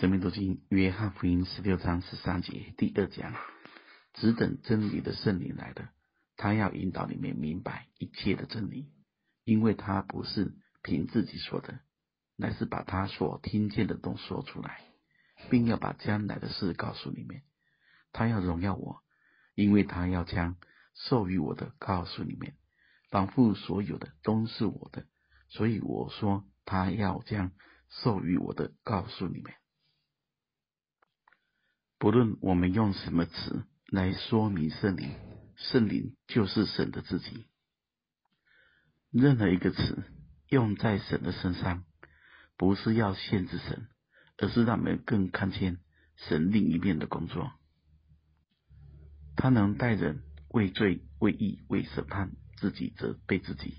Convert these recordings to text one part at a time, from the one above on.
生命读经约翰福音十六章十三节第二讲，只等真理的圣灵来了，他要引导你们明白一切的真理，因为他不是凭自己说的，乃是把他所听见的都说出来，并要把将来的事告诉你们。他要荣耀我，因为他要将授予我的告诉你们。仿佛所有的都是我的，所以我说他要将授予我的告诉你们。不论我们用什么词来说明圣灵，圣灵就是神的自己。任何一个词用在神的身上，不是要限制神，而是让我们更看见神另一面的工作。他能带人为罪、为义、为审判，自己责备自己。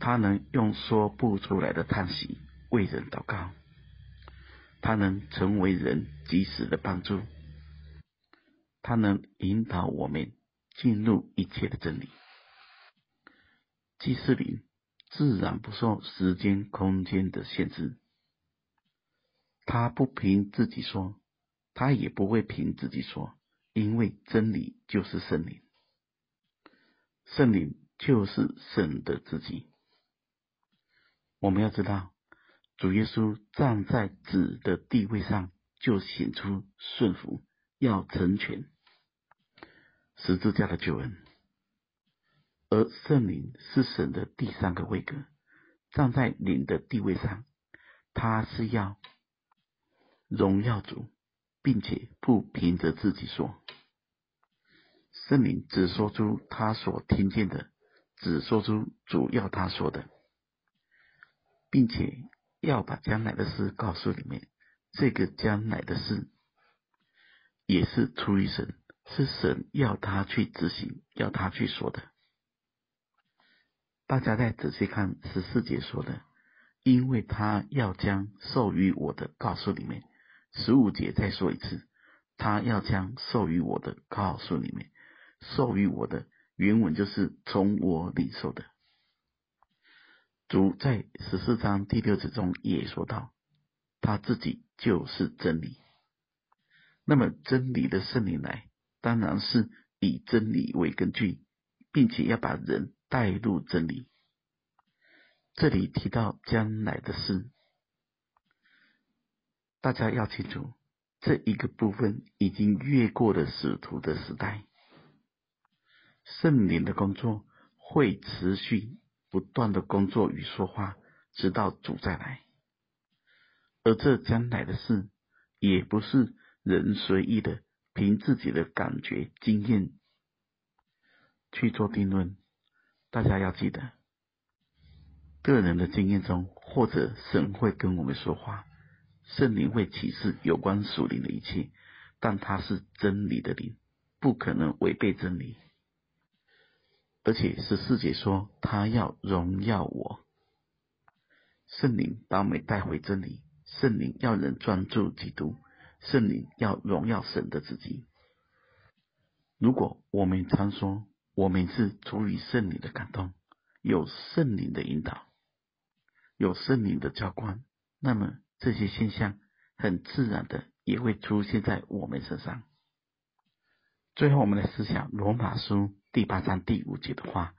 他能用说不出来的叹息为人祷告。他能成为人及时的帮助，他能引导我们进入一切的真理。既是灵，自然不受时间、空间的限制。他不凭自己说，他也不会凭自己说，因为真理就是圣灵，圣灵就是神的自己。我们要知道。主耶稣站在子的地位上，就显出顺服，要成全十字架的救恩；而圣灵是神的第三个位格，站在灵的地位上，他是要荣耀主，并且不凭着自己说，圣灵只说出他所听见的，只说出主要他说的，并且。要把将来的事告诉你们，这个将来的事也是出于神，是神要他去执行，要他去说的。大家再仔细看十四节说的，因为他要将授予我的告诉你们。十五节再说一次，他要将授予我的告诉你们。授予我的原文就是从我领受的。主在十四章第六节中也说到，他自己就是真理。那么真理的圣灵来，当然是以真理为根据，并且要把人带入真理。这里提到将来的事，大家要清楚，这一个部分已经越过了使徒的时代，圣灵的工作会持续。不断的工作与说话，直到主再来。而这将来的事，也不是人随意的凭自己的感觉、经验去做定论。大家要记得，个人的经验中，或者神会跟我们说话，圣灵会启示有关属灵的一切，但他是真理的灵，不可能违背真理。而且十四节说，他要荣耀我，圣灵把我们带回真理，圣灵要人专注基督，圣灵要荣耀神的自己。如果我们常说我们是出于圣灵的感动，有圣灵的引导，有圣灵的浇灌，那么这些现象很自然的也会出现在我们身上。最后，我们来思想罗马书。第八章第五节的话，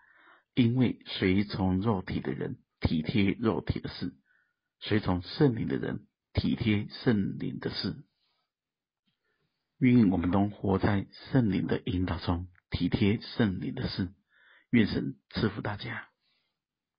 因为随从肉体的人体贴肉体的事，随从圣灵的人体贴圣灵的事。愿我们都活在圣灵的引导中，体贴圣灵的事。愿神赐福大家。